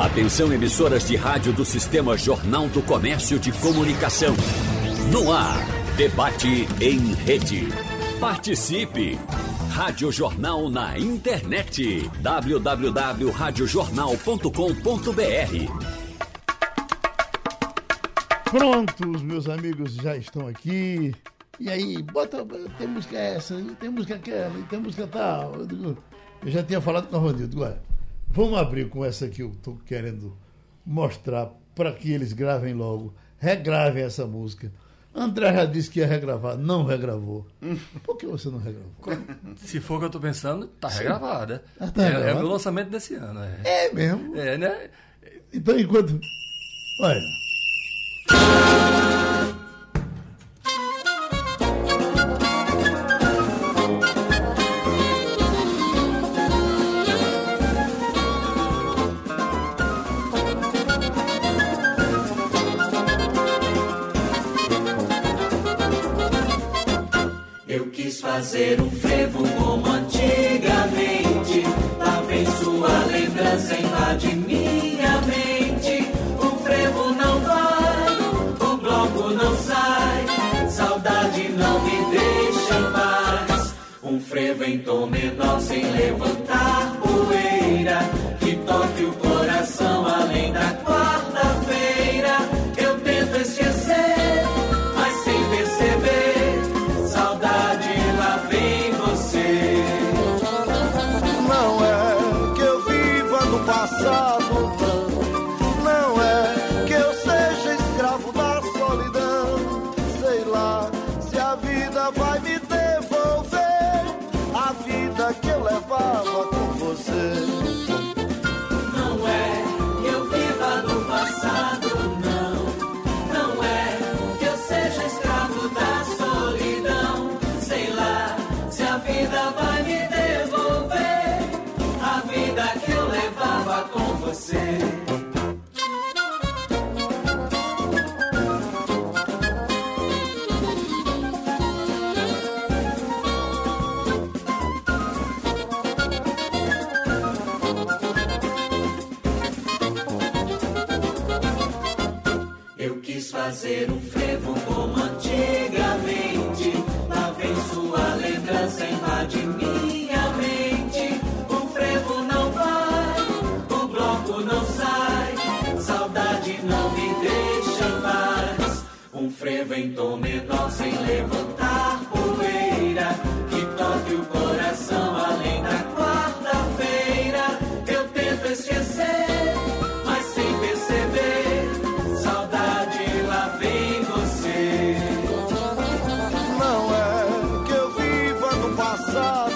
Atenção emissoras de rádio do Sistema Jornal do Comércio de Comunicação. No ar, debate em rede. Participe! Rádio Jornal na internet. www.radiojornal.com.br Prontos, meus amigos já estão aqui. E aí, bota. Tem música essa, tem música aquela, tem música tal. Eu, digo, eu já tinha falado com a Ronildo. Agora, vamos abrir com essa que eu estou querendo mostrar para que eles gravem logo. Regravem essa música. André já disse que ia regravar, não regravou. Por que você não regravou? Se for o que eu estou pensando, tá regravada. Ah, tá é, é o lançamento desse ano. É, É mesmo? é né? Então, enquanto. Olha. Fazer um frevo no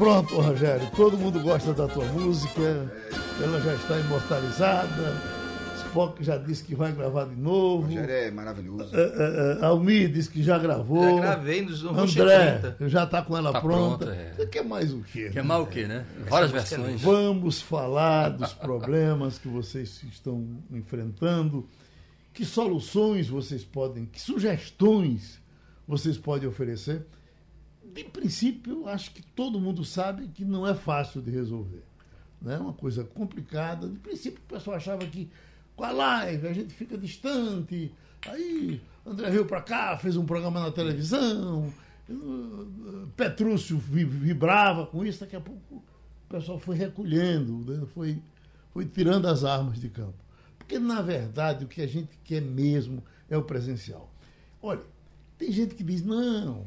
pronto, Rogério. Todo mundo gosta da tua música. Ela já está imortalizada. Spock já disse que vai gravar de novo. Rogério é maravilhoso. É, é, Almir disse que já gravou. Já gravei nos no André 30. já está com ela Tá pronta. pronta, é. Você quer mais o quê? Que né? mal o quê, né? Várias versões. Vamos falar dos problemas que vocês estão enfrentando. Que soluções vocês podem, que sugestões vocês podem oferecer? De princípio, acho que todo mundo sabe que não é fácil de resolver. né? É uma coisa complicada. De princípio, o pessoal achava que com a live a gente fica distante. Aí, André veio para cá, fez um programa na televisão. uh, Petrúcio vi- vibrava com isso. Daqui a pouco o pessoal foi recolhendo, né? foi, foi tirando as armas de campo. Porque, na verdade, o que a gente quer mesmo é o presencial. Olha, tem gente que diz, não,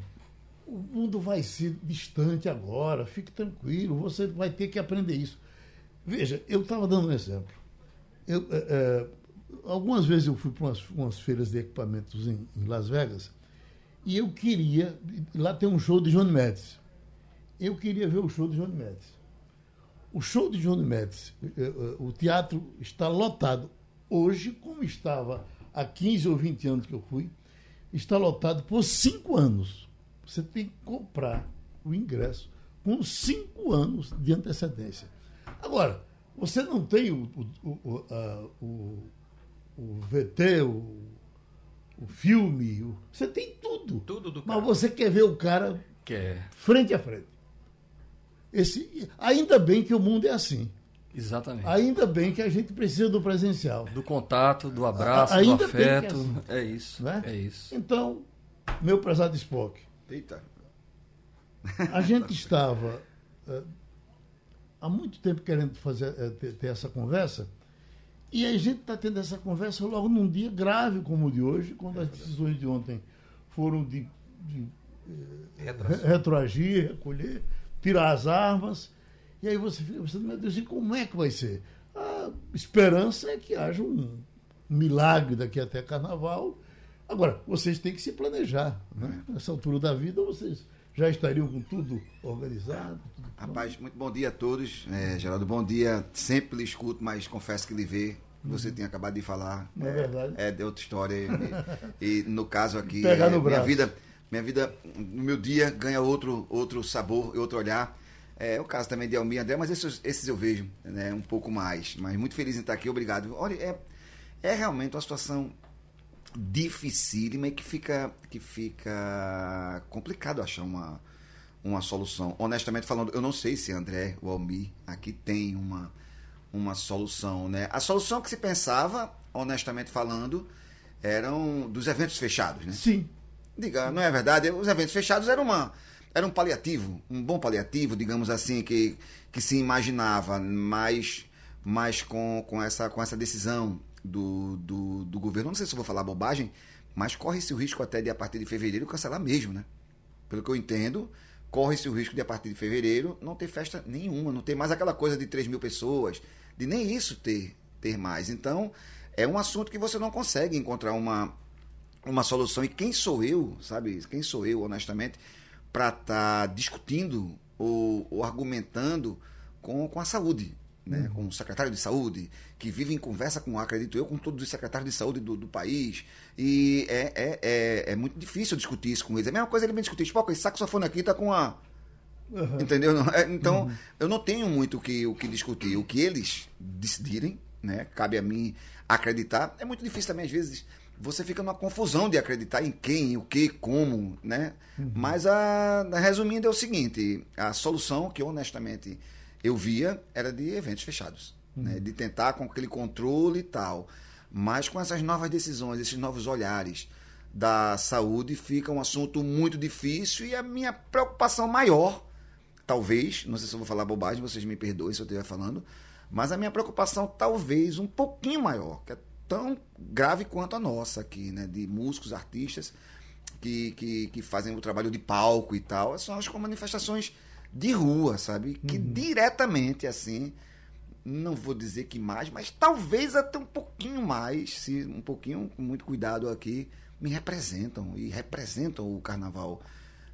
o mundo vai ser distante agora, fique tranquilo, você vai ter que aprender isso. Veja, eu estava dando um exemplo. Eu, é, é, algumas vezes eu fui para umas, umas feiras de equipamentos em, em Las Vegas e eu queria. Lá tem um show de Johnny Médici. Eu queria ver o show de Johnny Médici. O show de Johnny Médici, eh, o teatro está lotado. Hoje, como estava há 15 ou 20 anos que eu fui, está lotado por cinco anos. Você tem que comprar o ingresso com cinco anos de antecedência. Agora, você não tem o, o, o, a, o, o VT, o, o filme, o, você tem tudo. Tudo do Mas cara. você quer ver o cara Que é. frente a frente. Esse, ainda bem que o mundo é assim. Exatamente. Ainda bem que a gente precisa do presencial. Do contato, do abraço, Ainda do é afeto. assim. É isso. Né? É isso. Então, meu prezado Spock, Eita. a gente estava eh, há muito tempo querendo fazer, eh, ter, ter essa conversa, e a gente está tendo essa conversa logo num dia grave como o de hoje, quando as decisões de ontem foram de, de re- retroagir, recolher, tirar as armas. E aí você fica pensando, meu Deus, e como é que vai ser? A esperança é que haja um milagre daqui até carnaval. Agora, vocês têm que se planejar. Né? Nessa altura da vida, vocês já estariam com tudo organizado. Tudo. Rapaz, muito bom dia a todos. É, Geraldo, bom dia. Sempre lhe escuto, mas confesso que lhe vê. Você tinha acabado de falar. Não é verdade? É de outra história. E, e no caso aqui, Pegar é, no minha braço. vida, minha vida, no meu dia ganha outro, outro sabor e outro olhar. É o caso também de Almir e André, mas esses, esses eu vejo né, um pouco mais. Mas muito feliz em estar aqui, obrigado. Olha, é, é realmente uma situação dificílima e que fica, que fica complicado achar uma, uma solução. Honestamente falando, eu não sei se André ou Almir aqui tem uma, uma solução, né? A solução que se pensava, honestamente falando, eram dos eventos fechados, né? Sim. Diga, não é verdade? Os eventos fechados eram uma era um paliativo, um bom paliativo, digamos assim, que, que se imaginava, mas, mas com, com, essa, com essa decisão do, do, do governo, não sei se vou falar bobagem, mas corre-se o risco até de a partir de fevereiro cancelar mesmo, né? Pelo que eu entendo, corre-se o risco de a partir de fevereiro não ter festa nenhuma, não ter mais aquela coisa de 3 mil pessoas, de nem isso ter, ter mais. Então, é um assunto que você não consegue encontrar uma, uma solução. E quem sou eu, sabe? Quem sou eu, honestamente, para estar discutindo ou, ou argumentando com, com a saúde, né? com o secretário de saúde, que vive em conversa com, acredito eu, com todos os secretários de saúde do, do país. E é, é, é, é muito difícil discutir isso com eles. É a mesma coisa ele me discutir, tipo, esse saxofone aqui tá com a. Entendeu? Não, é, Então, eu não tenho muito o que, o que discutir. O que eles decidirem, né? Cabe a mim acreditar. É muito difícil também, às vezes, você fica numa confusão de acreditar em quem, o que, como, né? Mas, a, resumindo, é o seguinte: a solução que, honestamente, eu via era de eventos fechados. Né? De tentar com aquele controle e tal. Mas com essas novas decisões, esses novos olhares da saúde, fica um assunto muito difícil e a minha preocupação maior talvez, não sei se eu vou falar bobagem, vocês me perdoem se eu estiver falando, mas a minha preocupação talvez um pouquinho maior, que é tão grave quanto a nossa aqui, né, de músicos, artistas que, que, que fazem o trabalho de palco e tal, são as manifestações de rua, sabe? Que diretamente, assim, não vou dizer que mais, mas talvez até um pouquinho mais, se um pouquinho com muito cuidado aqui, me representam e representam o carnaval,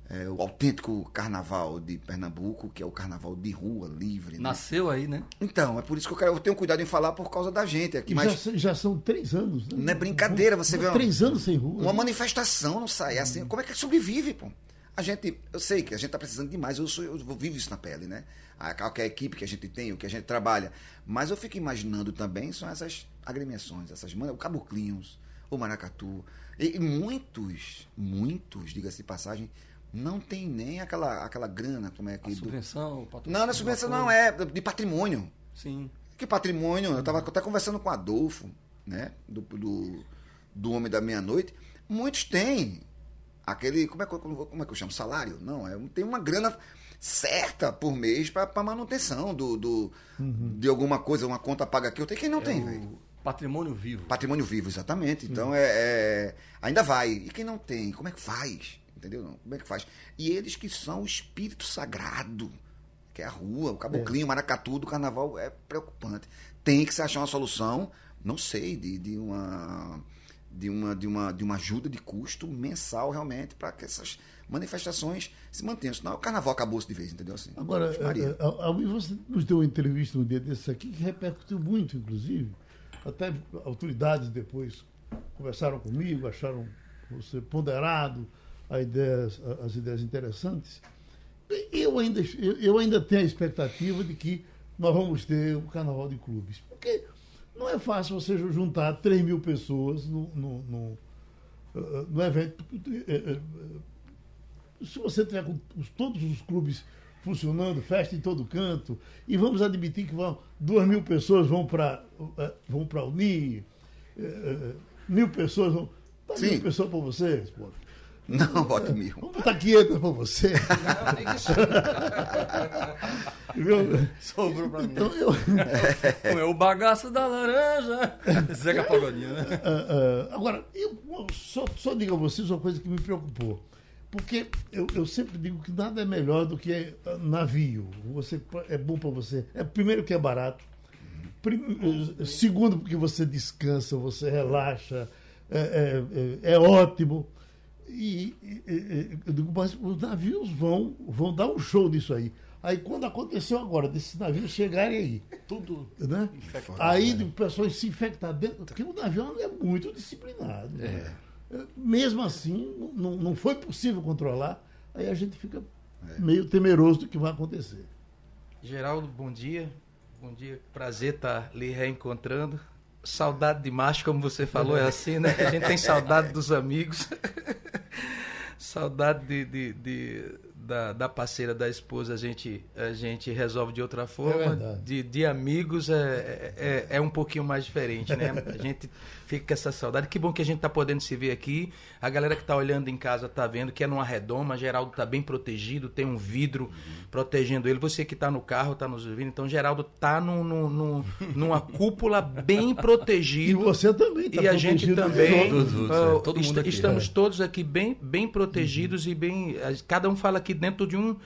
é, o autêntico carnaval de Pernambuco, que é o carnaval de rua, livre. né? Nasceu aí, né? Então, é por isso que eu, quero, eu tenho cuidado em falar por causa da gente aqui, mas já, são- já são três anos. Né? Não é brincadeira, você vê uma- Três anos sem rua. uma né? manifestação não sai Uhum. assim. Como é que sobrevive, pô? A gente, eu sei que a gente tá precisando demais, eu, sou, eu vivo isso na pele, né? A, qualquer equipe que a gente tem, o que a gente trabalha. Mas eu fico imaginando também são essas agremiações, essas man- o Caboclinhos, o Maracatu. E, e muitos, muitos, diga-se de passagem, não tem nem aquela, aquela grana, como é A que. do- subvenção, o patrocínio, Não, não é subvenção, não, é de patrimônio. Sim. Que patrimônio? Eu estava até conversando com o Adolfo, né? Do, do, do Homem da Meia-Noite. Muitos têm aquele. Como é, que eu- como é que eu chamo? Salário? Não, é, tem uma grana certa por mês para manutenção do, do, de alguma coisa, uma conta paga aqui. Eu tenho quem não tem, É velho. o patrimônio vivo. Patrimônio vivo, exatamente. Então é, é- ainda vai. E quem não tem, como é que faz? Entendeu? Não? Como é que faz? E eles que são o espírito sagrado, que é a rua, o caboclinho, o maracatu do carnaval é preocupante. Tem que se achar uma solução, não sei, de, de uma de uma, de, uma, de uma ajuda de custo mensal realmente para que essas manifestações se mantenham. Senão o carnaval acabou-se de vez, entendeu? Assim, Agora, Maria. eh, eh, Almir, você nos deu uma entrevista um dia desses aqui que repercutiu muito, inclusive. Até autoridades depois conversaram comigo, acharam você ponderado, a ideias, a- as ideias interessantes. Eu ainda, eu ainda tenho a expectativa de que nós vamos ter um carnaval de clubes. Porque não é fácil você juntar 3 mil pessoas no, no, no, no evento. eh, eh, se você tiver com os- todos os clubes funcionando, festa em todo canto, e vamos admitir que vão, duas mil pessoas vão para vão para Uni, eh, eh, mil pessoas vão. Dá Sim. mil pessoas para vocês, pô. Não, bota mil. Vamos botar 500 para você. Viu? Sobrou pra mim. Então, eu, É o bagaço da laranja. Zeca Pagodinho, né? Ah, ah, agora, eu só, só digo a vocês uma coisa que me preocupou. Porque eu, eu sempre digo que nada é melhor do que navio. Você, é bom para você. É, primeiro, que é barato. Prim- eh, segundo, porque você descansa, você relaxa. É, é- é- é ótimo. E, e- e- eu digo, mas os navios vão, vão dar um show disso aí. Aí quando aconteceu agora, desses navios chegarem aí, tudo, né? Aí o pessoal se infectar dentro, porque o navio é muito disciplinado. né? É, Mesmo assim, não, não foi possível controlar, aí a gente fica meio temeroso do que vai acontecer. Geraldo, bom dia. Bom dia, prazer estar lhe reencontrando. Saudade de macho, como você falou, é assim, né? A gente tem saudade dos amigos. saudade de, de- de- da, da parceira, da esposa, a gente, a gente resolve de outra forma. verdade. de, de amigos é, é, é um pouquinho mais diferente, né? A gente fica com essa saudade. Que bom que a gente está podendo se ver aqui. A galera que está olhando em casa está vendo que é numa redoma. Geraldo está bem protegido, tem um vidro protegendo ele. Você que está no carro, está nos ouvindo. Então, Geraldo está numa cúpula bem E protegido. você também tá E a gente protegido também. Todos, todos, ah. Todo mundo est- aqui. estamos É. todos aqui bem, bem protegidos e bem. Cada um fala aqui dentro de um,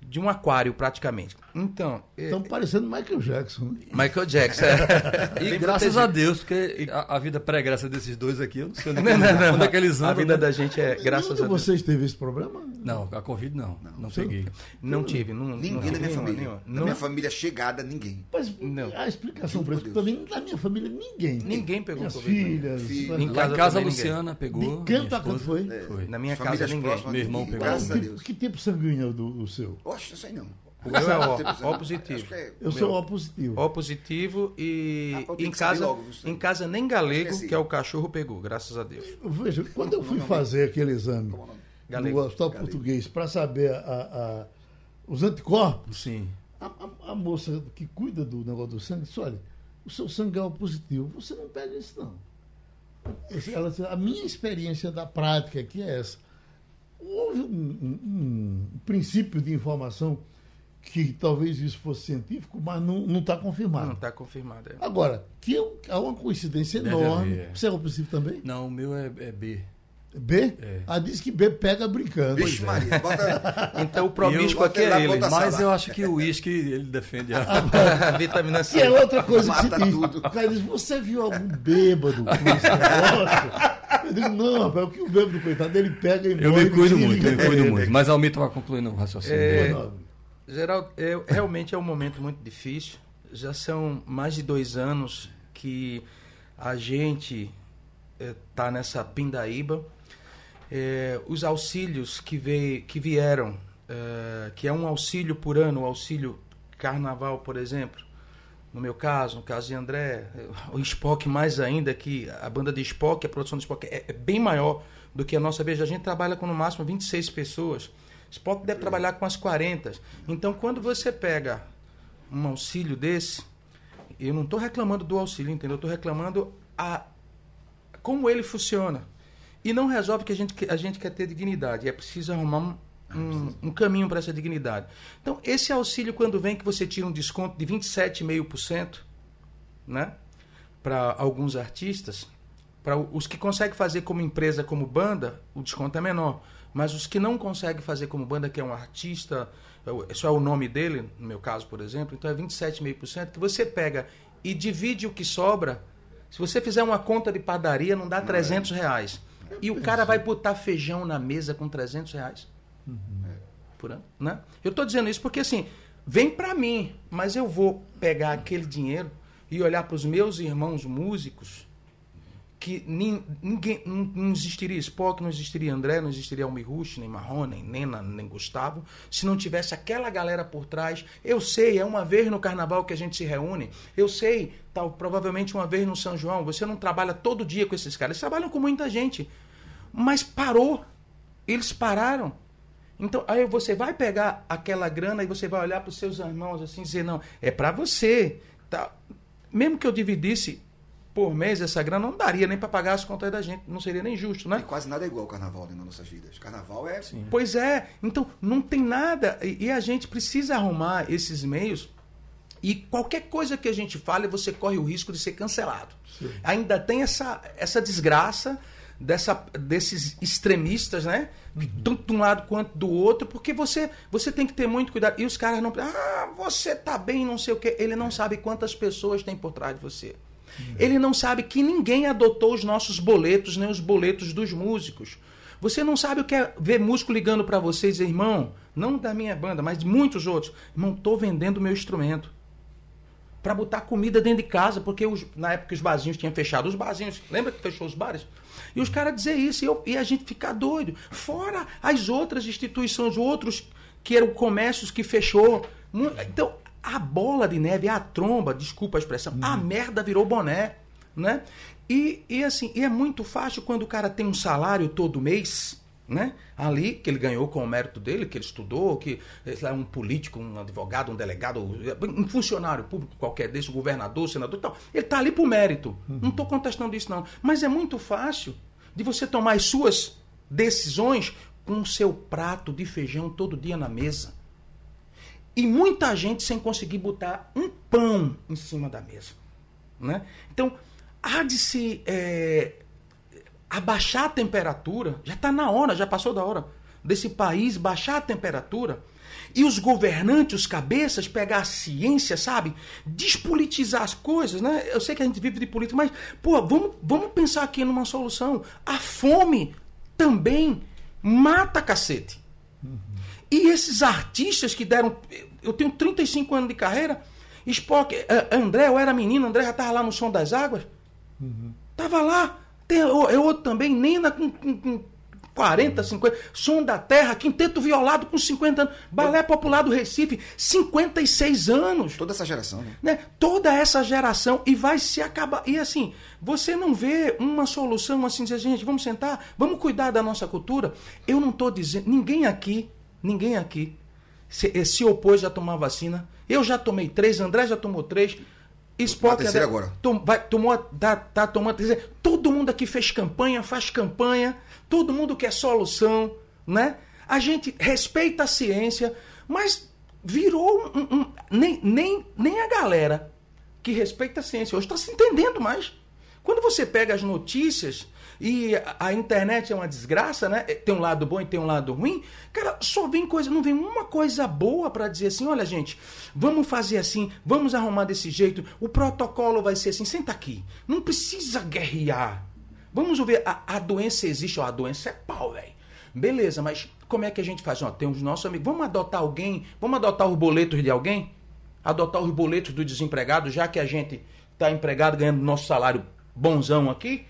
de um aquário, praticamente. Então. é- Estão parecendo Michael Jackson. né? Michael Jackson. é. E Bem graças protegido. a Deus, porque a, a vida pregressa desses dois aqui, eu não sei onde, Não, não, não. onde é que eles A andam. vida né? da gente é graças Onde a Deus. vocês teve esse problema? Não, a Covid não. Não, Você- peguei. Não tive. Não, Ninguém não, da minha família. nenhuma. Da Não- minha família chegada, ninguém. Mas Não. a explicação para isso também, da minha família, ninguém. Ninguém pegou Minhas Covid, não. filhas. Filho. né? Em casa casa a. Luciana pegou. De canto a canto foi? Foi. Na minha casa ninguém. Meu irmão pegou. Graças a Que, Deus. que tipo sanguíneo é o do, o seu? Oxe, eu sei não. O meu é O, Tipo, O positivo. é- Eu sou O positivo. O positivo e Ah, em casa, logo, em casa nem galego, Esqueci. que é o cachorro, pegou, graças a Deus. Veja, quando eu fui fazer aquele exame Galego. no Hospital Galego. Português para saber a- a- os anticorpos, Sim. a, a- a moça que cuida do negócio do sangue disse: olha, o seu sangue é O positivo, você não pega isso não. Ela a minha experiência da prática aqui é essa. Houve um, um- um princípio de informação que talvez isso fosse científico, mas não está confirmado. Não está confirmado. é. Agora, que eu- há uma coincidência Deve enorme. haver, é. Você é O positivo também? Não, o meu é, é B. B? É. Ah, diz que B pega brincando. Vixe, Maria, bota. Então o promíscuo aqui é ele. Mas eu acho que o uísque, ele defende a... A vitamina Que é C. outra coisa que diz. tudo. O cara diz, você viu algum bêbado com esse negócio? Eu digo, não, rapaz, o que o bêbado, coitado, ele pega e Eu me cuido e muito, eu me cuido muito. Mas a Almir estava concluindo o raciocínio É, Geraldo, é, realmente é um momento muito difícil. Já são mais de dois anos que a gente está nessa pindaíba. É, os auxílios que, veio, que vieram, é, que é um auxílio por ano, o auxílio carnaval, por exemplo, no meu caso, no caso de André, o Spock mais ainda, que a banda de Spock, a produção de Spock é, é bem maior do que a nossa. Veja, a gente trabalha com no máximo 26 pessoas. Spock deve trabalhar com as 40. Então, quando você pega um auxílio desse, eu não estou reclamando do auxílio, entendeu? Eu estou reclamando a como ele funciona. E não resolve que a gente, a gente quer ter dignidade. É preciso arrumar um, um, um caminho para essa dignidade. Então, esse auxílio, quando vem que você tira um desconto de 27,5%, né? Para alguns artistas, Para os que conseguem fazer como empresa, como banda, o desconto é menor. Mas os que não conseguem fazer como banda, que é um artista, só é o nome dele, no meu caso, por exemplo, então é 27,5%, que você pega e divide o que sobra. Se você fizer uma conta de padaria, não dá 300 reais. E o cara vai botar feijão na mesa com 300 reais. Por ano, né? Eu estou dizendo isso porque, assim, vem para mim, mas eu vou pegar aquele dinheiro e olhar para os meus irmãos músicos que ninguém não, existiria Spock, não existiria André, não existiria Almi Rush, nem Marrone, nem Nena, nem Gustavo, se não tivesse aquela galera por trás. Eu sei, é uma vez no carnaval que a gente se reúne. Eu sei, tal, provavelmente uma vez no São João. Você não trabalha todo dia com esses caras, eles trabalham com muita gente. Mas parou. Eles pararam. Então, aí você vai pegar aquela grana e você vai olhar para os seus irmãos assim dizer, não, é para você. Tá. Mesmo que eu dividisse por mês essa grana não daria nem para pagar as contas da gente, não seria nem justo, né? E quase nada é igual ao carnaval nas nossas vidas. Carnaval é. Sim. Pois é, então não tem nada e, e a gente precisa arrumar esses meios e qualquer coisa que a gente fale, você corre o risco de ser cancelado. Sim. Ainda tem essa, essa desgraça dessa, desses extremistas, né? Uhum. Tanto de um lado quanto do outro, porque você, você tem que ter muito cuidado. E os caras não. Ah, você tá bem, não sei o quê. Ele não sabe quantas pessoas tem por trás de você. Ele não sabe que ninguém adotou os nossos boletos, nem os boletos dos músicos. Você não sabe o que é ver músico ligando para você dizer, irmão, não da minha banda, mas de muitos outros, irmão, tô vendendo meu instrumento. Para botar comida dentro de casa, porque os, na época os barzinhos tinham fechado os barzinhos. Lembra que fechou os bares? E os caras dizer isso e, eu, e a gente ficar doido. Fora as outras instituições, outros que eram comércios que fechou. Então, a bola de neve, a tromba, desculpa a expressão, a uhum. merda virou boné, né? E, e assim, e é muito fácil quando o cara tem um salário todo mês, né? Ali, que ele ganhou com o mérito dele, que ele estudou, que é um político, um advogado, um delegado, um funcionário público qualquer desse, um governador, senador tal. Ele está ali por mérito. Uhum. Não estou contestando isso, não. Mas é muito fácil de você tomar as suas decisões com o seu prato de feijão todo dia na mesa. E muita gente sem conseguir botar um pão em cima da mesa. Né? Então, há de se é, abaixar a temperatura, já está na hora, já passou da hora, desse país baixar a temperatura e os governantes, os cabeças, pegar a ciência, sabe? Despolitizar as coisas, né? Eu sei que a gente vive de política, mas, pô, vamos, vamos pensar aqui numa solução. A fome também mata cacete. E esses artistas que deram. Eu tenho 35 anos de carreira. Spock, eh, André, eu era menino, André já estava lá no som das águas. Uhum. Tava lá. Tem eu outro também, Nena com, com, com 40, 50. Som da Terra, Quinteto Violado com 50 anos. Balé Popular do Recife, 56 anos. Toda essa geração, né? né? Toda essa geração. E vai se acabar. E assim, você não vê uma solução assim, dizer, gente, vamos sentar, vamos cuidar da nossa cultura. Eu não estou dizendo, ninguém aqui Ninguém aqui se, eh, se opôs a tomar vacina. Eu já tomei três, André já tomou três. Spock terceira agora. Tom, vai, tomou, tá, tá tomando terceira. Todo mundo aqui fez campanha, faz campanha, todo mundo quer solução, né? A gente respeita a ciência, mas virou um, um, nem, nem, nem a galera que respeita a ciência hoje está se entendendo mais. Quando você pega as notícias e a internet é uma desgraça, né? Tem um lado bom e tem um lado ruim. Cara, só vem coisa, não vem uma coisa boa para dizer assim: olha, gente, vamos fazer assim, vamos arrumar desse jeito, o protocolo vai ser assim. Senta aqui, não precisa guerrear. Vamos ver, a, a doença existe, ó, a doença é pau, velho. Beleza, mas como é que a gente faz? Ó, tem os nossos amigos, vamos adotar alguém, vamos adotar os boletos de alguém? Adotar os boletos do desempregado, já que a gente está empregado ganhando nosso salário bonzão aqui,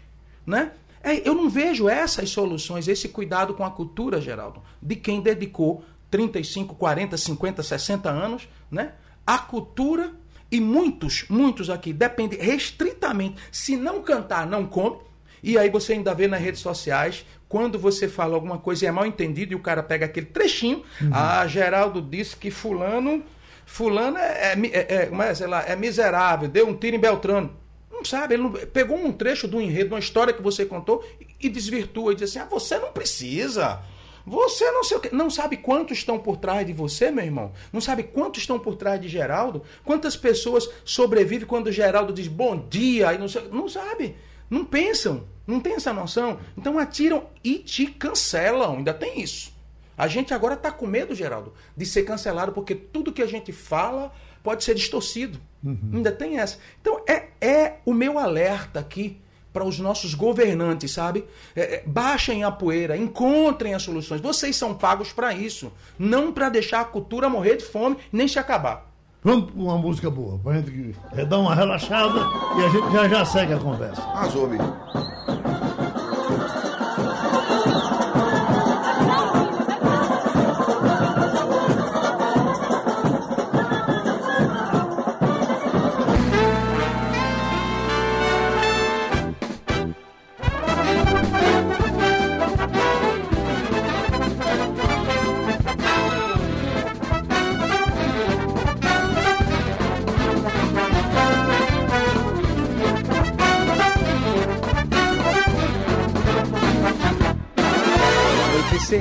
né? É, eu não vejo essas soluções, esse cuidado com a cultura, Geraldo, de quem dedicou 35, 40, 50, 60 anos, né? A cultura e muitos, muitos aqui dependem restritamente. Se não cantar, não come. E aí você ainda vê nas redes sociais, quando você fala alguma coisa e é mal entendido e o cara pega aquele trechinho, uhum. ah, Geraldo disse que fulano, fulano é, é, é, é, sei lá, é miserável, deu um tiro em Beltrano não sabe, ele não, pegou um trecho do enredo, uma história que você contou e, desvirtua e diz assim: ah, você não precisa. Você não sei o que, não sabe quantos estão por trás de você, meu irmão? Não sabe quantos estão por trás de Geraldo? Quantas pessoas sobrevivem quando Geraldo diz bom dia e não, sei, não sabe? Não pensam, não tem essa noção. Então atiram e te cancelam. Ainda tem isso. A gente agora está com medo, Geraldo, de ser cancelado, porque tudo que a gente fala pode ser distorcido. Uhum. Ainda tem essa. Então é, é o meu alerta aqui para os nossos governantes, sabe? É, é, baixem a poeira, encontrem as soluções. Vocês são pagos para isso, não para deixar a cultura morrer de fome nem se acabar. Vamos para uma música boa, para a gente é, dar uma relaxada e a gente já já segue a conversa. Arrasou, amigo.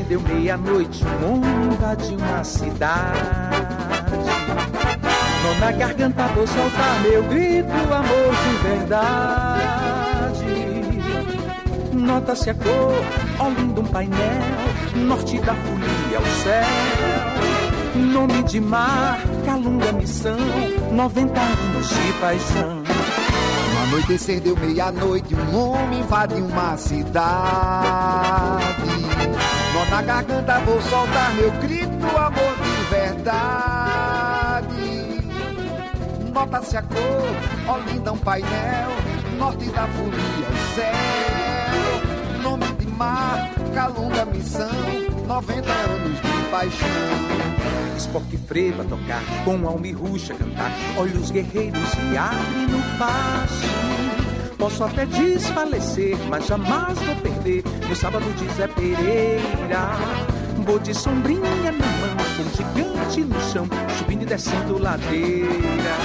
Deu meia-noite, homem invadiu uma cidade. Não na garganta vou soltar meu grito, amor de verdade. Nota-se a cor, ó lindo um painel, norte da folia, o céu. Nome de mar, calunga missão, 90 anos de paixão. No anoitecer deu meia-noite, um homem invadiu uma cidade. Nó na garganta vou soltar meu grito, amor de verdade. Nota-se a cor, ó linda um painel, norte da folia, o céu. Nome de mar, calunga missão, 90 anos de paixão. Spock freva tocar, com alma e ruxa cantar, olha os guerreiros e abre no passo. Posso até desfalecer, mas jamais vou perder. No sábado de Zé Pereira, vou de sombrinha na mão, com um gigante no chão, subindo e descendo ladeira.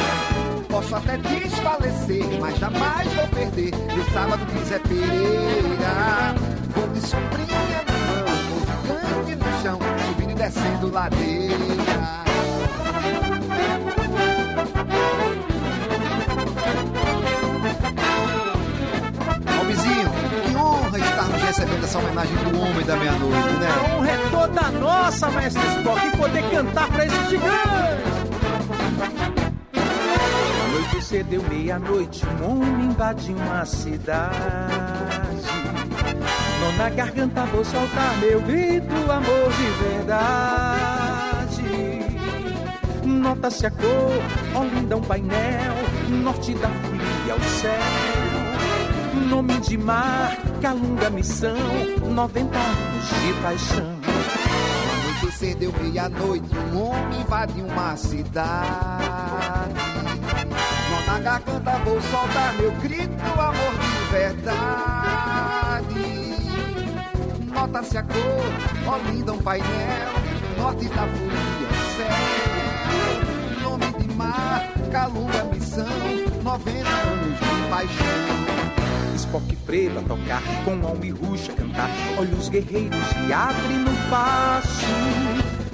Posso até desfalecer, mas jamais vou perder. No sábado de Zé Pereira, vou de sombrinha na mão, com um gigante no chão, subindo e descendo ladeira. Homem da meia-noite, né? A honra é toda nossa, mestre Spock, e poder cantar pra esse gigante. A noite cedeu meia-noite, um homem invadiu uma cidade. Não na garganta vou soltar meu grito, amor de verdade. Nota-se a cor, ó linda um painel, norte da folia, o céu nome de mar, calunga missão, 90 anos de paixão. Uma noite cedeu meia-noite, um homem invadiu uma cidade. Nó na garganta vou soltar meu grito, amor de verdade. Nota-se a cor, ó linda um painel, norte da folia, céu. Nome de mar, calunga missão, 90 anos de paixão. Spock preto a tocar, com alma e ruxa cantar. Olha os guerreiros e abre no passo.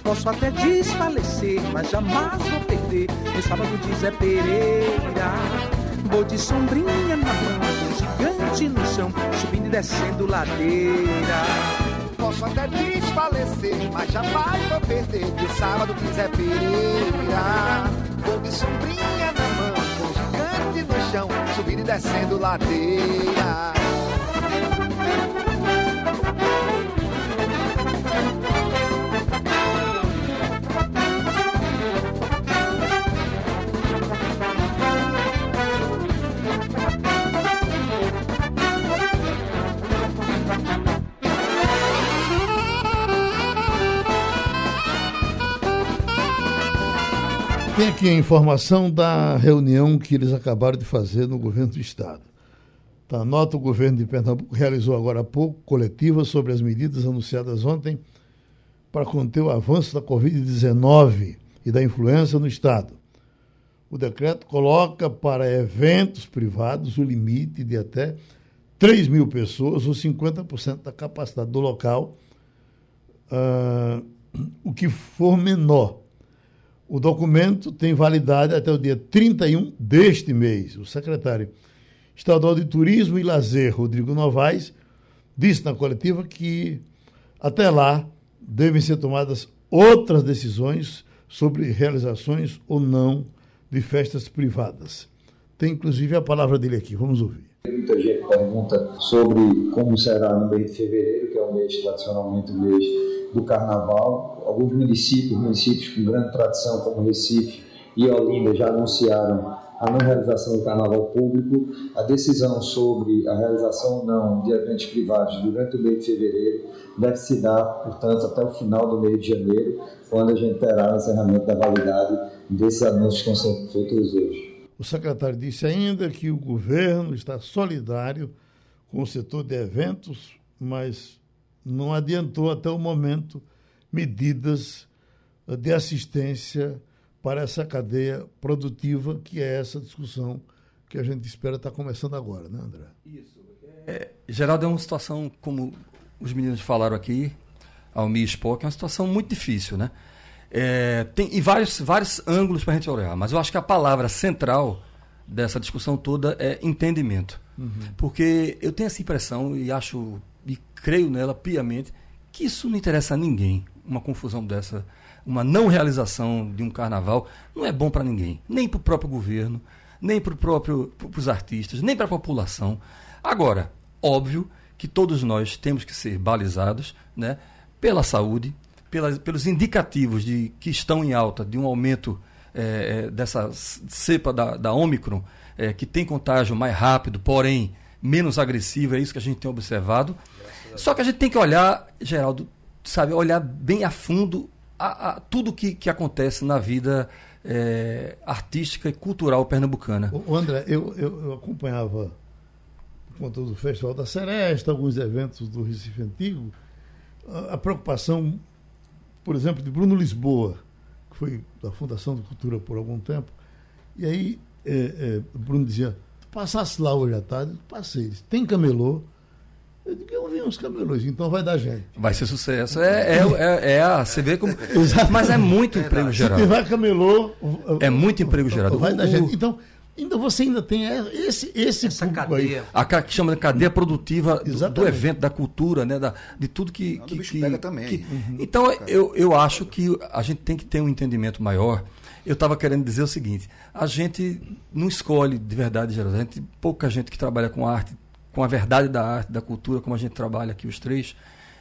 Posso até desfalecer, mas jamais vou perder. No sábado de Zé Pereira, vou de sombrinha na mão, um gigante no chão, subindo e descendo ladeira. Posso até desfalecer, mas jamais vou perder. No sábado de Zé Pereira, vou de sombrinha chão, subindo e descendo ladeira. Tem aqui a informação da reunião que eles acabaram de fazer no governo do Estado. Tá, nota o governo de Pernambuco realizou agora há pouco coletiva sobre as medidas anunciadas ontem para conter o avanço da Covid-19 e da influenza no Estado. O decreto coloca para eventos privados o limite de até 3 mil pessoas, ou 50% da capacidade do local, uh, o que for menor o documento tem validade até o dia 31 deste mês. O secretário estadual de Turismo e Lazer, Rodrigo Novaes, disse na coletiva que até lá devem ser tomadas outras decisões sobre realizações ou não de festas privadas. Tem inclusive a palavra dele aqui, vamos ouvir. Muita gente pergunta sobre como será no mês de fevereiro, que é o mês tradicionalmente o mês do carnaval. Alguns municípios, municípios com grande tradição, como Recife e Olinda, já anunciaram a não realização do carnaval público. A decisão sobre a realização ou não de eventos privados durante o mês de fevereiro deve se dar, portanto, até o final do mês de janeiro, quando a gente terá o encerramento da validade desses anúncios que estão feitos hoje. O secretário disse ainda que o governo está solidário com o setor de eventos, mas não adiantou até o momento medidas de assistência para essa cadeia produtiva, que é essa discussão que a gente espera estar começando agora, né, André? Isso. É, Geraldo, é uma situação, como os meninos falaram aqui, ao Mi Spock, é uma situação muito difícil, né? É, tem e vários, vários ângulos para a gente olhar, mas eu acho que a palavra central dessa discussão toda é entendimento. Uhum. Porque eu tenho essa impressão e acho e creio nela piamente que isso não interessa a ninguém, uma confusão dessa, uma não realização de um carnaval não é bom para ninguém, nem para o próprio governo, nem para próprio os artistas, nem para a população. Agora, óbvio que todos nós temos que ser balizados, né, pela saúde, pelas, pelos indicativos de que estão em alta de um aumento é, dessa cepa da, da Omicron, é, que tem contágio mais rápido, porém menos agressivo, é isso que a gente tem observado. Só que a gente tem que olhar, Geraldo, sabe, olhar bem a fundo a, a tudo que, que acontece na vida é, artística e cultural pernambucana. O André, eu, eu, eu acompanhava com todo o Festival da Seresta, alguns eventos do Recife Antigo, a, a preocupação por exemplo, de Bruno Lisboa, que foi da Fundação de Cultura por algum tempo. E aí é, é, Bruno dizia, passasse lá hoje à tarde, passei. Tem camelô? Eu digo, eu vi uns camelôs, então vai dar gente. Vai ser sucesso. É, é, é, é a. Você vê como. Mas é muito emprego geral. Se tiver camelô. É muito emprego geral. Vai dar gente. Então, ainda você ainda tem esse esse Essa cadeia. Aí. A que chama de cadeia produtiva do, do, evento, da cultura, né, da, de tudo que que, que, pega também. Que, uhum. Então eu, eu acho que a gente tem que ter um entendimento maior. Eu estava querendo dizer o seguinte: a gente não escolhe de verdade, Geraldo. A gente pouca gente que trabalha com arte, com a verdade da arte, da cultura, como a gente trabalha aqui os três.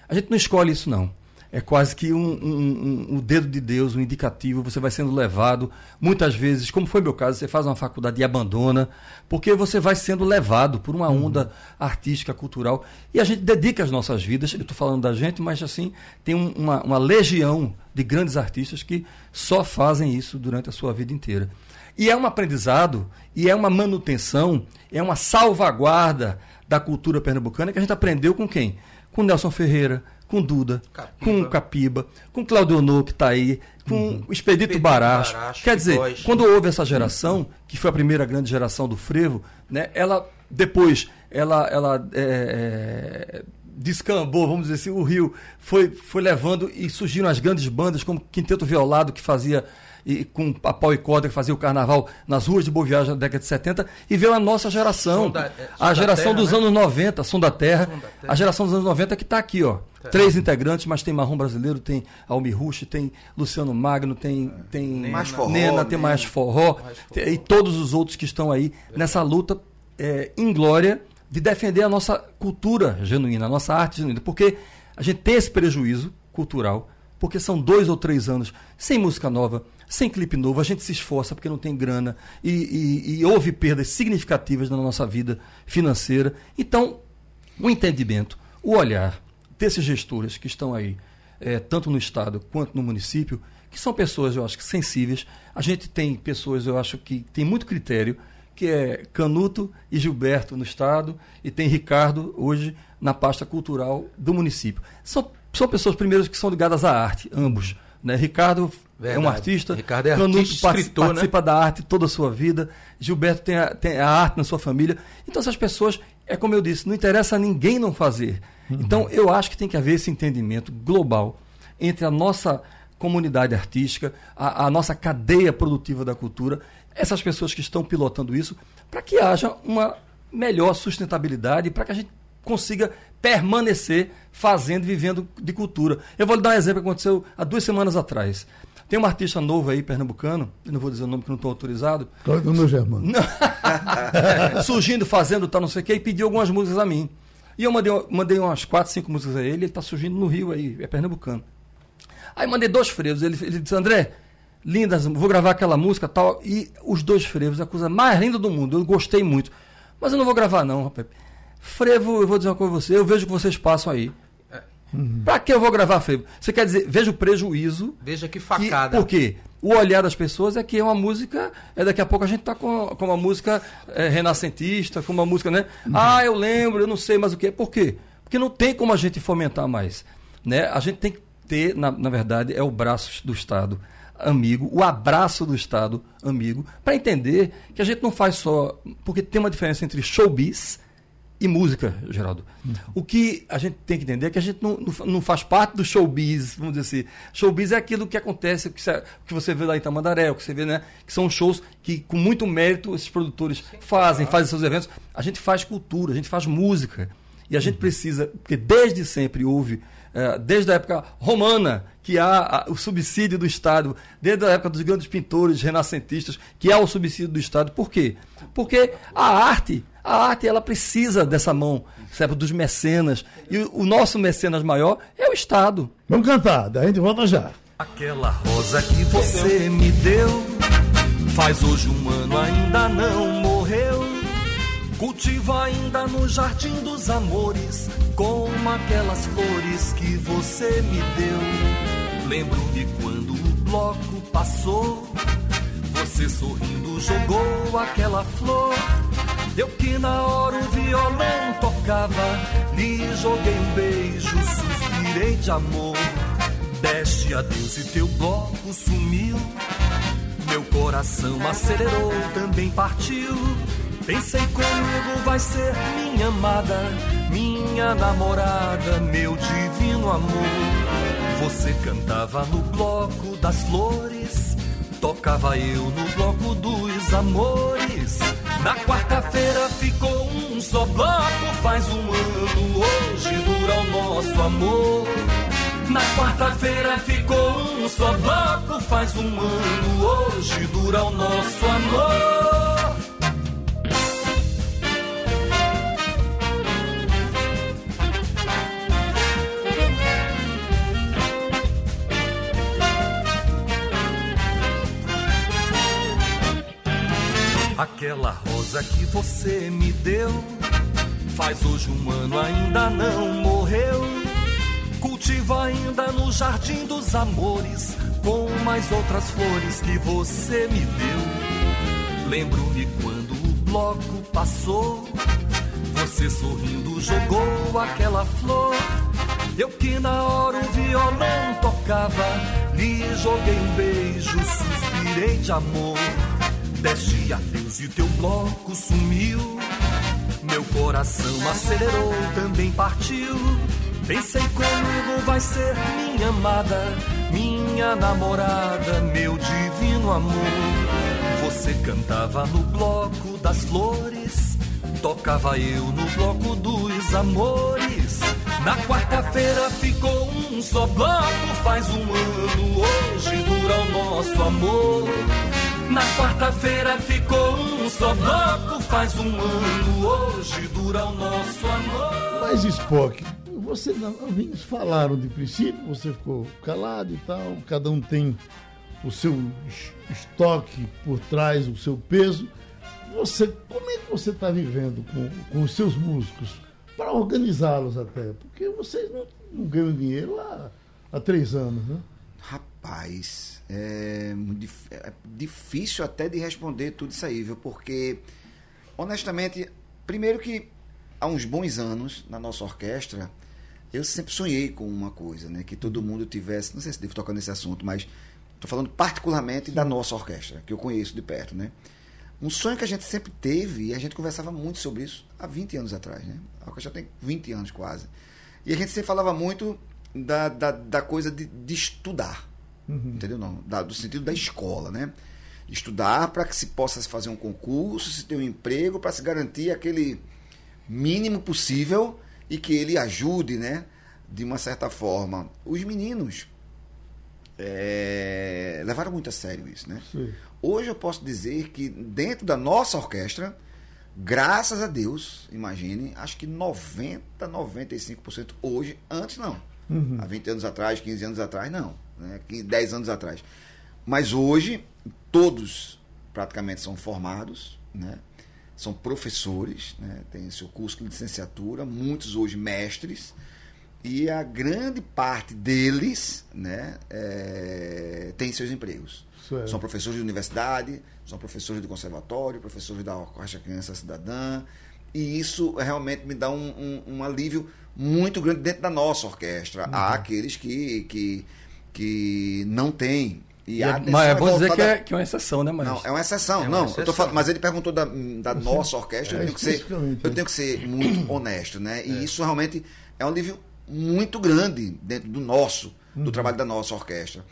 A gente não escolhe isso não é quase que um, um, um, um, dedo de Deus, um indicativo, você vai sendo levado, muitas vezes, como foi meu caso, você faz uma faculdade e abandona, porque você vai sendo levado por uma onda uhum. artística, cultural, e a gente dedica as nossas vidas, eu estou falando da gente, mas assim, tem uma, uma legião de grandes artistas que só fazem isso durante a sua vida inteira. E é um aprendizado, e é uma manutenção, é uma salvaguarda da cultura pernambucana que a gente aprendeu com quem? Com Nelson Ferreira, com Duda, Capiba. com Capiba, com Claudionor, que está aí, com uhum. o Expedito, Expedito Baracho. Baracho. Quer dizer, Góis. quando houve essa geração, que foi a primeira grande geração do frevo, né, ela depois ela, ela é, é, descambou, vamos dizer assim, o Rio foi, foi levando e surgiram as grandes bandas, como Quinteto Violado, que fazia e com a pau e corda que fazia o carnaval nas ruas de Boa Viagem na década de 70 e veio a nossa geração, da, é, a geração terra, dos né? anos 90, Som da Terra, Som da terra. a geração dos anos 90 que está aqui, ó. É. Três integrantes, mas tem Marrom Brasileiro, tem Almi Rush, tem Luciano Magno, tem, tem mais forró, Nena, tem mais forró, mais forró. e todos os outros que estão aí nessa luta é, inglória de defender a nossa cultura genuína, a nossa arte genuína, porque a gente tem esse prejuízo cultural, porque são dois ou três anos sem música nova, sem clipe novo, a gente se esforça porque não tem grana e, e, e houve perdas significativas na nossa vida financeira. Então, o entendimento, o olhar desses gestores que estão aí, é, tanto no Estado quanto no município, que são pessoas, eu acho sensíveis. A gente tem pessoas, eu acho que tem muito critério, que é Canuto e Gilberto no Estado, e tem Ricardo hoje na pasta cultural do município. São, são pessoas, primeiras que são ligadas à arte, ambos. Né? Ricardo Verdade. é um artista. Ricardo é Canuto artista, escritor, né? participa né? da arte toda a sua vida. Gilberto tem a, tem a arte na sua família. Então, essas pessoas, é como eu disse, não interessa a ninguém não fazer. Uhum. Então, eu acho que tem que haver esse entendimento global entre a nossa comunidade artística, a, a nossa cadeia produtiva da cultura, essas pessoas que estão pilotando isso, para que haja uma melhor sustentabilidade para que a gente consiga permanecer fazendo e vivendo de cultura. Eu vou lhe dar um exemplo que aconteceu há duas semanas atrás. Tem um artista novo aí, pernambucano, eu não vou dizer o nome que não estou autorizado, Cláudio meu Germano. surgindo, fazendo tal, não sei o quê, e pediu algumas músicas a mim. E eu mandei, mandei umas quatro, cinco músicas a ele, ele está surgindo no Rio aí, é pernambucano. Aí mandei dois frevos, ele, ele disse, André, lindas, vou gravar aquela música tal, e os dois frevos, a coisa mais linda do mundo, eu gostei muito. Mas eu não vou gravar não, rapaz. Frevo, eu vou dizer uma coisa a você, eu vejo que vocês passam aí. Pra que eu vou gravar frevo? Você quer dizer, veja o prejuízo. Veja que que- facada. por quê? O olhar das pessoas é que é uma música. É daqui a pouco a gente tá com, com uma música é, renascentista, com uma música, né? Ah, eu lembro, eu não sei mais o que. Por quê? Porque não tem como a gente fomentar mais. Né? A gente tem que ter, na, na verdade, é o braço do Estado amigo, o abraço do Estado amigo, para entender que a gente não faz só. Porque tem uma diferença entre showbiz e música, Geraldo. O que a gente tem que entender é que a gente não, não fa- não faz parte do showbiz, vamos dizer assim. Showbiz é aquilo que acontece, o que que você vê lá em Tamandaré, o que você vê, né? Que são shows que, com muito mérito, esses produtores fazem, fazem seus eventos. A gente faz cultura, a gente faz música. E a gente precisa, porque desde sempre houve, desde a época romana, que há o subsídio do Estado, desde a época dos grandes pintores renascentistas, que há o subsídio do Estado. Por quê? Porque a arte, a arte ela precisa dessa mão, sabe, dos mecenas. E o, nosso mecenas maior é o Estado. Vamos cantar, daí a gente volta já. Aquela rosa que você me deu Faz hoje um ano, ainda não Cultivo ainda no jardim dos amores Como aquelas flores que você me deu Lembro-me quando o bloco passou Você sorrindo jogou aquela flor Eu que na hora o violão tocava Lhe joguei um beijo, suspirei de amor Deste adeus e teu bloco sumiu. Meu coração acelerou, também partiu. Pensei comigo vai ser minha amada, minha namorada, meu divino amor. Você cantava no bloco das flores, tocava eu no bloco dos amores. Na quarta-feira ficou um só bloco, faz um ano hoje dura o nosso amor. Na quarta-feira ficou um só bloco, faz um ano hoje dura o nosso amor. Aquela rosa que você me deu faz hoje um ano ainda não morreu. Cultivo ainda no jardim dos amores, com mais outras flores que você me deu. Lembro-me quando o bloco passou, você sorrindo jogou aquela flor. Eu que na hora o violão tocava, lhe joguei um beijo, suspirei de amor. Deste adeus e teu bloco sumiu. Meu coração acelerou, também partiu. Pensei comigo vai ser minha amada, minha namorada, meu divino amor. Você cantava no bloco das flores, tocava eu no bloco dos amores. Na quarta-feira ficou um só bloco, faz um ano hoje dura o nosso amor. Na quarta-feira ficou um só bloco, faz um ano hoje dura o nosso amor. Mas Spock, você não, eles falaram de princípio, você ficou calado e tal, cada um tem o seu es- estoque por trás, o seu peso. Você, como é que você está vivendo com, com os seus músicos para organizá-los até? Porque vocês não, não ganham dinheiro lá há três anos, né? Rapaz, é, é difícil até de responder tudo isso aí, viu? Porque, honestamente, primeiro que há uns bons anos na nossa orquestra, eu sempre sonhei com uma coisa, né? Que todo mundo tivesse, não sei se devo tocar nesse assunto, mas estou falando particularmente da nossa orquestra, que eu conheço de perto, né? Um sonho que a gente sempre teve, e a gente conversava muito sobre isso há 20 anos atrás, né? A orquestra tem 20 anos quase. E a gente sempre falava muito da, da, da coisa de, de estudar. Entendeu? Não, da- do sentido da escola, né? Estudar para que se possa fazer um concurso, se ter um emprego, para se garantir aquele mínimo possível e que ele ajude, né? De uma certa forma. Os meninos é, levaram muito a sério isso, né? Sim. Hoje eu posso dizer que dentro da nossa orquestra, graças a Deus, imagine, acho que 90, 95% hoje, antes não. Há 20 anos atrás, 15 anos atrás, não. Né? 15, 10 anos atrás. Mas hoje, todos praticamente são formados, né? são professores, né? têm seu curso de licenciatura, muitos hoje mestres, e a grande parte deles né, é, tem seus empregos. Certo. São professores de universidade, são professores de conservatório, professores da Orquestra Criança Cidadã, e isso realmente me dá um, um- um alívio muito grande dentro da nossa orquestra. Uhum. Há aqueles que, que, que não têm. E E a é- mas é bom dizer que é, que é uma exceção, né, mas não, é uma exceção. É uma não, eu exceção. tô falando, mas ele perguntou da, da nossa orquestra, eu, É, tenho que ser, eu tenho que ser muito honesto, né? E isso realmente é um alívio muito grande dentro do nosso, Uhum. do trabalho da nossa orquestra.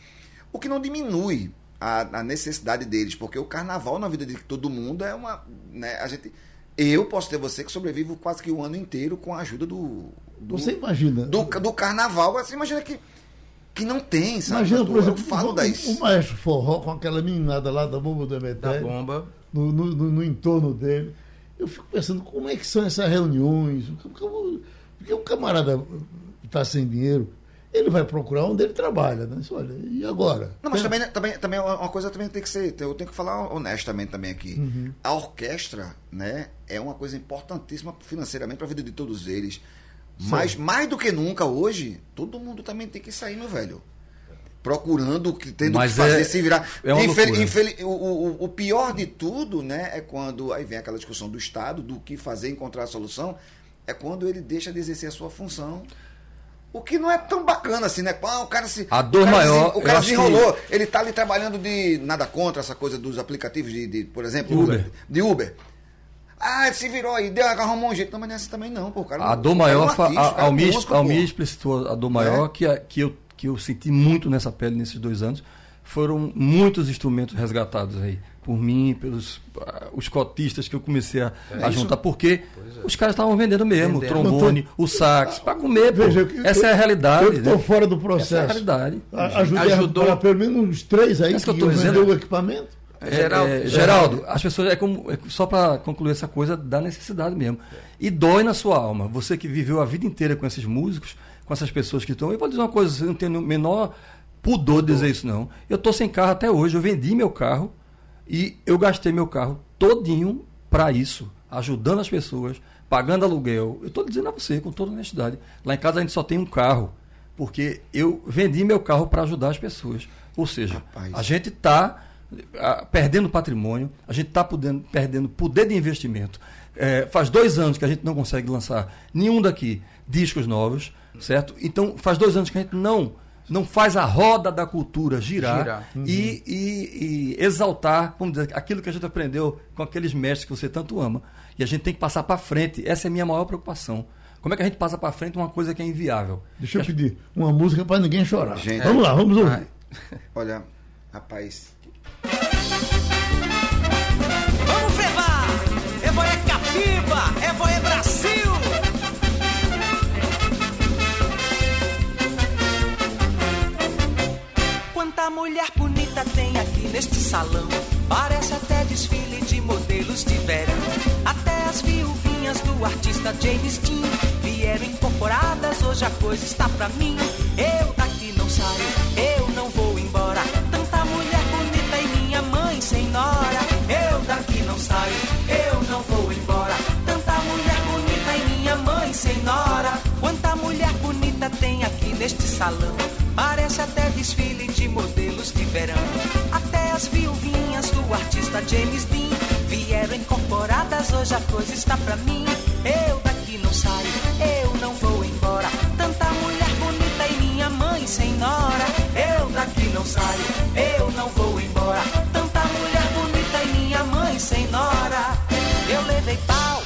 O que não diminui a, a necessidade deles, porque o carnaval na vida de todo mundo é uma. Né, a gente, eu posso ter você que sobrevivo quase que o ano inteiro com a ajuda do. do Você imagina. do, do carnaval. Você imagina que, que não tem, sabe? Imagina, pastor? por exemplo, eu falo o, das. o maestro forró com aquela meninada lá da bomba do Da Emetério, bomba. no, no, no- no entorno dele. Eu fico pensando, como é que são essas reuniões? Porque o camarada está sem dinheiro, ele vai procurar onde ele trabalha, né? Olha, e agora? Não, mas Tem- também, também, também uma coisa também tem que ser, eu tenho que falar honestamente também aqui. Uhum. A orquestra, né, é uma coisa importantíssima financeiramente para a vida de todos eles. Mas mais do que nunca hoje, todo mundo também tem que sair, meu velho. Procurando, que tendo Mas que fazer, é- se virar. é Infel- infel- o, o- o pior de tudo, né, é quando aí vem aquela discussão do Estado, do que fazer, encontrar a solução, é quando ele deixa de exercer a sua função. O que não é tão bacana assim, né? Ah, o cara se. A dor o maior, desen- o cara acho que- desenrolou. Ele tá ali trabalhando de. Nada contra essa coisa dos aplicativos de, de, por exemplo, Uber. De Uber. Ah, se virou aí, deu, arrumou um jeito. Não, mas nessa também não, pô. o Cara, A não- dor o é um maior, o a, é um Almir, músico, Almir pô. explicitou a dor maior É. que, a- que, eu, que eu senti muito nessa pele nesses dois anos. Foram muitos instrumentos resgatados aí, por mim, pelos ah, os cotistas que eu comecei a, a juntar, porque os caras estavam vendendo mesmo, o Vendendo. trombone, o sax, para comer, pô. Veja, eu- Essa é a realidade. Eu estou né? fora do Essa é a processo. realidade. A- Ajudei Ajudou. a pelo menos uns três aí É que que, eu tô vendeu dizendo. o equipamento. É, Geraldo, é, Geraldo, as pessoas é como é só para concluir essa coisa da necessidade mesmo. E dói na sua alma. Você que viveu a vida inteira com esses músicos, com essas pessoas que estão. Eu vou dizer uma coisa, eu não tenho o menor pudor de dizer isso não. Eu tô sem carro até hoje, eu vendi meu carro e eu gastei meu carro todinho para isso, ajudando as pessoas, pagando aluguel. Eu estou dizendo a você com toda honestidade. Lá em casa a gente só tem um carro, porque eu vendi meu carro para ajudar as pessoas. Ou seja, Rapaz. a gente está perdendo patrimônio, a gente está perdendo poder de investimento. É, faz dois anos que a gente não consegue lançar nenhum daqui discos novos, certo? Então faz dois anos que a gente não não faz a roda da cultura girar, Girar. E, e- e exaltar, vamos dizer, aquilo que a gente aprendeu com aqueles mestres que você tanto ama. E a gente tem que passar para frente. Essa é a minha maior preocupação. Como é que a gente passa para frente uma coisa que é inviável? Deixa eu pedir uma música para ninguém chorar. Gente. vamos lá, vamos ouvir. Olha, rapaz. Mulher bonita tem aqui neste salão. Parece até desfile de modelos de verão. Até as viuvinhas do artista James Dean vieram incorporadas. Hoje a coisa está pra mim. Eu daqui não saio, eu não vou embora. Tanta mulher bonita e minha mãe sem nora. Eu daqui não saio, eu não vou embora. Tanta mulher bonita e minha mãe sem nora. Quanta mulher bonita tem aqui neste salão. Parece até verão. Até as viuvinhas do artista James Dean vieram incorporadas. Hoje a coisa está pra mim. Eu daqui não saio, eu não vou embora. Tanta mulher bonita e minha mãe sem nora. Eu daqui não saio, eu não vou embora. Tanta mulher bonita e minha mãe sem nora. Eu levei pau,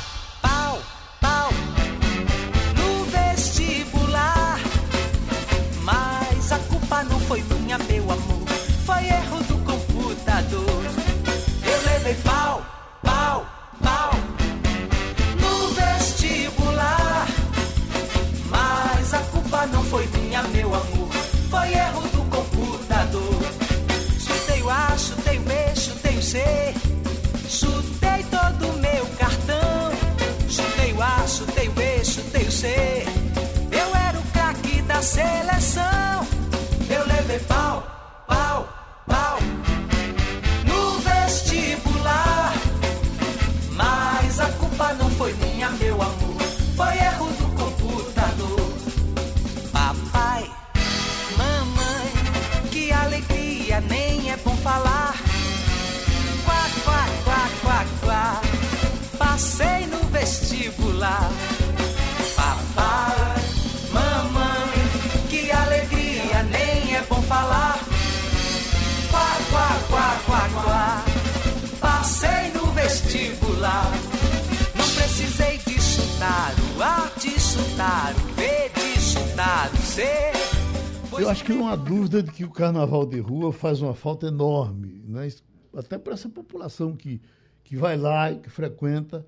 dúvida de que o carnaval de rua faz uma falta enorme, né? até para essa população que, que vai lá e que frequenta.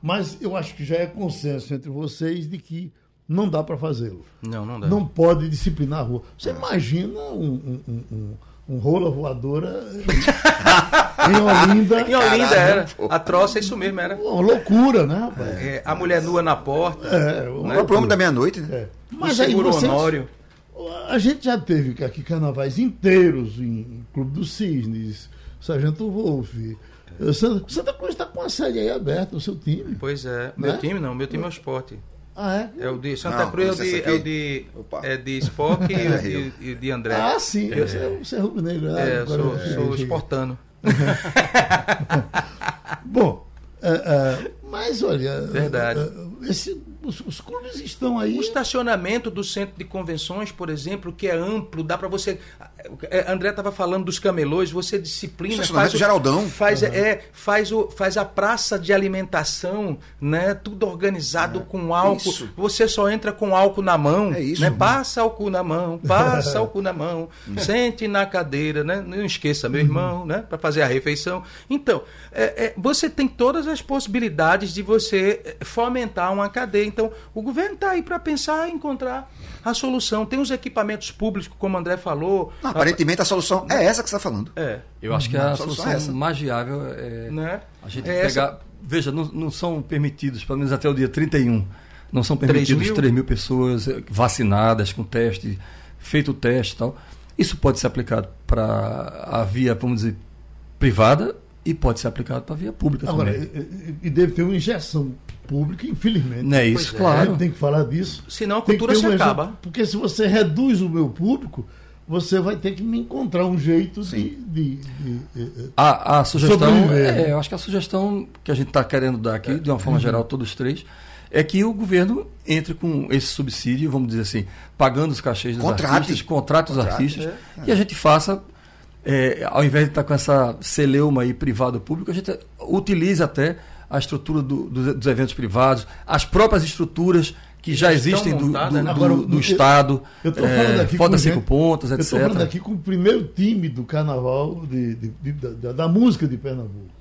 Mas eu acho que já é consenso entre vocês de que não dá para fazê-lo. Não, não dá. Não pode disciplinar a rua. Você imagina um, um, um, um, rola voadora em Olinda. Em Olinda era. A troça é isso mesmo, era. Uma loucura, né, rapaz? É, a mulher nua na porta. É, O né? homem da meia-noite, né? É. Mas aí vocês- Honório. A gente já teve aqui carnavais inteiros em Clube dos Cisnes, Sargento Wolf. eh, Santa, Santa Cruz está com a sede aí aberta, o seu time. Pois é. Né? Meu time não, meu time é o esporte. Ah, é? É o de Santa Não, Cruz, é o de, é o de, Opa. é de Spock e, É, o de, e de André. Ah, sim. Eu- Você, é- você é rubro-negro. ah, É, eu sou, eu sou esportano. Bom, é, é, mas olha. Verdade. é, é, esse- os, os clubes estão aí. O estacionamento do centro de convenções, por exemplo, que é amplo, dá para você. é, André estava falando dos camelôs, você disciplina. Estacionamento o- Geraldão. Faz, é, faz, o, faz a praça de alimentação, né? Tudo organizado com álcool. isso. Você só entra com álcool na mão. É isso. Né? Passa álcool na mão, passa álcool na mão, sente na cadeira, né? Não esqueça, meu irmão, né? Para fazer a refeição. Então, é, é, você tem todas as possibilidades de você é, fomentar uma cadeia. Então, o governo está aí para pensar e encontrar a solução. Tem os equipamentos públicos, como o André falou. Não, aparentemente a solução é essa que você está falando. É, Eu acho que a A solução solução é essa. mais viável é né? a gente É essa- pegar. Veja, não, não são permitidos, pelo menos até o dia 31, não são 3 permitidos mil? 3 mil pessoas eh, vacinadas com teste, feito o teste e tal. Isso pode ser aplicado para a via, vamos dizer, privada e pode ser aplicado para a via pública Agora, também. e, e- e deve ter uma injeção pública, infelizmente. Não é isso, Pois é. claro. Tem que falar disso. Senão a cultura se acaba. Porque se você reduz o meu público, você vai ter que me encontrar um jeito de, de- de- de- A, a sugestão, é, eu acho que a sugestão que a gente está querendo dar aqui, de uma forma geral, todos os três, é que o governo entre com esse subsídio, vamos dizer assim, pagando os cachês dos Contrate. artistas, contrate os artistas, e a gente faça, é, ao invés de estar com essa celeuma aí privado-público, a gente utilize até a estrutura do- do- dos eventos privados, as próprias estruturas que já existem do, montadas, do- né? do- Agora, do eu- Estado, eu é, com cinco gente- pontos, Eu etc. estou falando aqui com o primeiro time do carnaval de, de- de- da, da música de Pernambuco.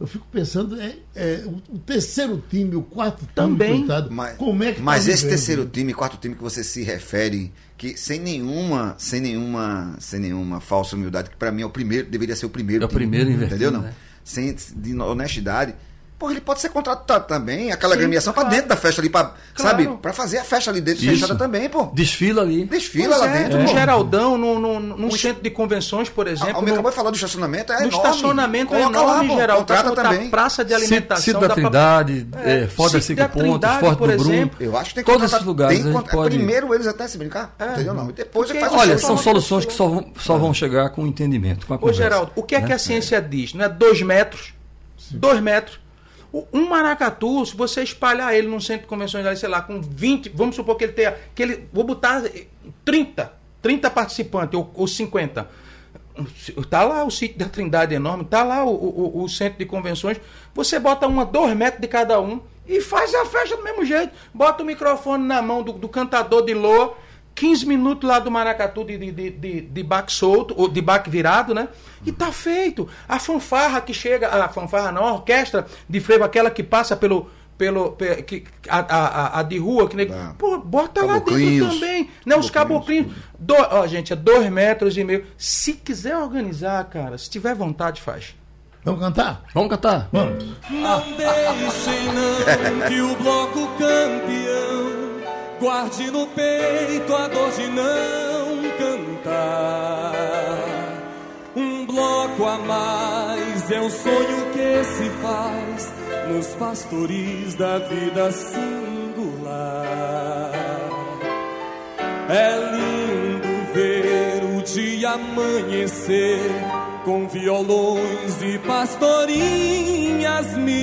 Eu fico pensando, é, é, o, terceiro time, o quarto time, Também. coitado, Mas, como é que mas tá esse vivendo? terceiro time, quarto time que você se refere, que sem nenhuma, sem nenhuma, sem nenhuma falsa humildade, que para mim é o primeiro, deveria ser o primeiro. É o time, primeiro entendeu não? né? Sem de honestidade. Porra, ele pode ser contratado também, aquela Sim, agremiação claro. pra dentro da festa ali, pra, Claro. sabe? Pra fazer a festa ali dentro, Isso. fechada também, pô. Desfila ali. Desfila Pois lá é, dentro, no pô. Geraldão, no, no, num centro de convenções, por Ah, exemplo. O meu no- acabou de falar do estacionamento, é no enorme. estacionamento é enorme, lá, pô, geral. Contrata também. praça de alimentação. Cito da dá pra- Trindade, É, é, Fora Cito Cinco Pontos, Trindade, Forte por do Bruno. exemplo. Eu acho que tem que Todos esses lugares tem que a gente contra- pode- Primeiro eles até se brincar, entendeu não? E depois ele Porque- faz Olha, são soluções que só vão, só vão chegar com entendimento, com a Ô, conversa. Geraldo, o que é né? que a ciência diz? Não é dois metros? Dois metros. Um maracatu, se você espalhar ele num centro de convenções, sei lá, com 20, vamos supor que ele tenha. Que ele, vou botar eh, 30, 30 participantes, ou, ou 50. Tá lá o sítio da Trindade enorme, tá lá o, o- o centro de convenções. Você bota uma, dois metros de cada um e faz a festa do mesmo jeito. Bota o microfone na mão do, do cantador de loa, 15 minutos lá do maracatu de, de, de, de, de baque solto, ou de baque virado, né? E tá feito. A fanfarra que chega, a fanfarra não, a orquestra de frevo, aquela que passa pelo. Pelo, pe- que, a, a, a- de rua, que nem, Tá. pô, bota lá dentro também. Né? Os caboclinhos. Do, ó, gente, é dois metros e meio. Se quiser organizar, cara, se tiver vontade, faz. Vamos cantar? Vamos cantar? Vamos. Não deixem não que o bloco campeão Guarde no peito a dor de não cantar. Um bloco a mais é o sonho que se faz nos pastoris da vida singular. É lindo ver o dia amanhecer com violões e pastorinhas mil,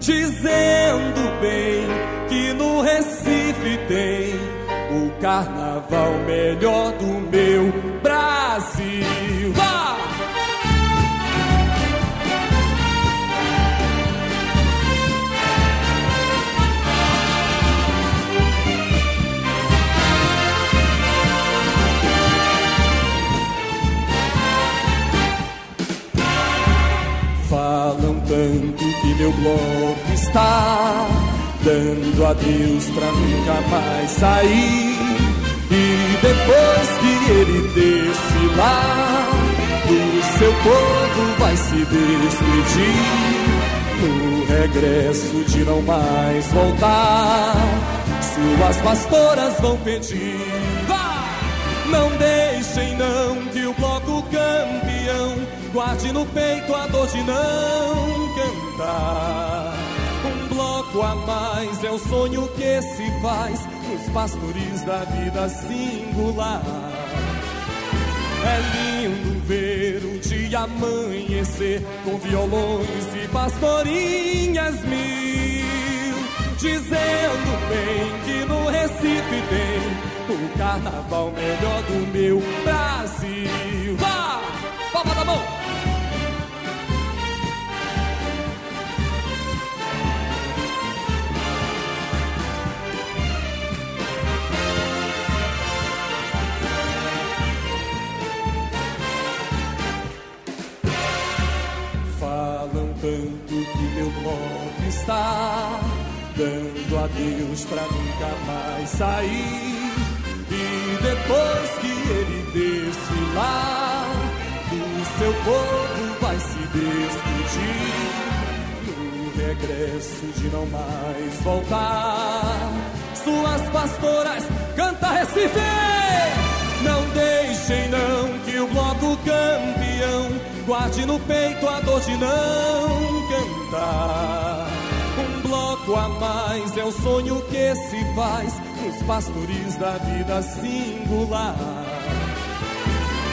dizendo bem tem o carnaval melhor do meu Brasil. Falam tanto que meu bloco está dando adeus pra nunca mais sair. E depois que ele desfilar, do seu povo vai se despedir. No regresso de não mais voltar, suas pastoras vão pedir. Vá! Não deixem não que o bloco campeão guarde no peito a dor de não cantar. Bloco a mais é o sonho que se faz nos pastoris da vida singular. É lindo ver o dia amanhecer com violões e pastorinhas mil, dizendo bem que no Recife tem o carnaval melhor do meu Brasil. Vá! Palma da mão! Está dando adeus pra nunca mais sair. E depois que ele desfilar, do seu povo vai se despedir. No regresso de não mais voltar, suas pastoras canta Recife! Não deixem não que o bloco campeão guarde no peito a dor de não cantar. A mais é o sonho que se faz nos pastoris da vida singular.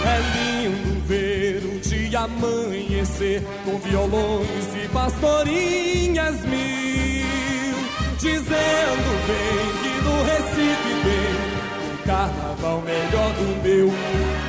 É lindo ver o dia amanhecer com violões e pastorinhas mil, dizendo bem que no Recife tem o carnaval melhor do meu.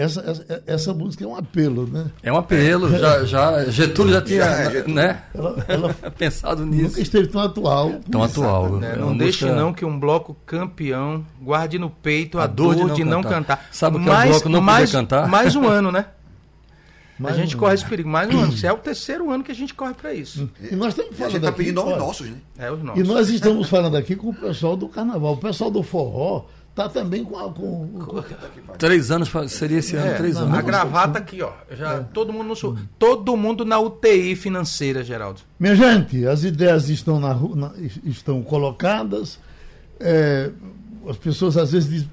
Essa, essa, essa música é um apelo, né? É um apelo, já, já Getúlio já tinha Já, Getúlio. né, Ela, ela pensado nunca nisso. esteve tão atual. Tão atual. É, É não uma deixe música- não que um bloco campeão guarde no peito a, dor, de não, cantar. Sabe o que é um bloco não poder mais, cantar? Mais um ano, né? Mais a gente um corre ano. esse perigo. Mais um ano. Isso é o terceiro ano que a gente corre para isso. E nós estamos E a falando gente tá aqui, pedindo nossos, né? É os E nossos. nós estamos falando aqui com o pessoal do carnaval. O pessoal do forró está também com, a- com, com- Três anos seria esse ano, É, três a anos. gravata aqui, ó. Já, todo, mundo no todo mundo na UTI financeira, Geraldo. Minha gente, as ideias estão, na, na- estão colocadas. É, as pessoas às vezes dizem,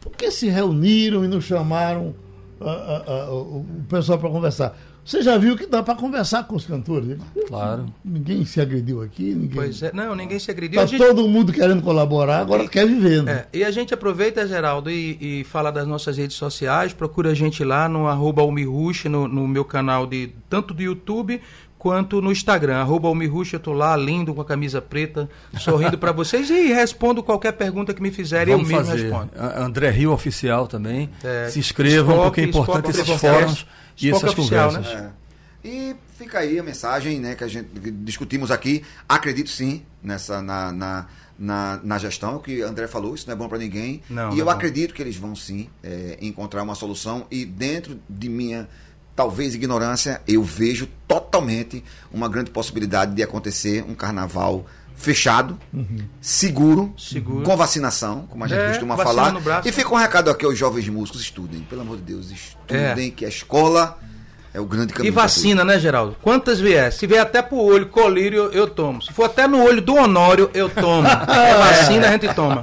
por que se reuniram e não chamaram a- a- a- o pessoal para conversar? Você já viu que dá para conversar com os cantores? Claro. Ninguém se agrediu aqui, ninguém. Pois é. Não, ninguém se agrediu. Tá A gente- todo mundo querendo colaborar, agora quer viver, né? É, e a gente aproveita, Geraldo, e, e fala das nossas redes sociais. Procura a gente lá no arroba no, no meu canal de tanto do YouTube quanto no Instagram. Arroba eu tô lá, lindo, com a camisa preta, sorrindo para vocês e respondo qualquer pergunta que me fizerem, eu Vamos mesmo fazer. respondo. André Rio Oficial também. É, Se inscrevam, Spock, porque é importante Spock esses fóruns e essas Oficial, conversas. né? É. E fica aí a mensagem né, que a gente que discutimos aqui. Acredito sim nessa, na, na, na, na gestão, o que o André falou, isso não é bom para ninguém. Não, e não eu é acredito que eles vão sim é, encontrar uma solução e dentro de minha talvez ignorância, eu vejo totalmente uma grande possibilidade de acontecer um carnaval fechado, seguro, Seguro. com vacinação, como a gente É, costuma falar. braço. E fica um recado aqui aos jovens músicos, estudem, pelo amor de Deus, estudem, que a escola é o grande caminho. E vacina, né, Geraldo? Quantas vier? Se vier até pro olho, colírio, eu, eu tomo. Se for até no olho do Honório, eu tomo. É vacina, a gente toma.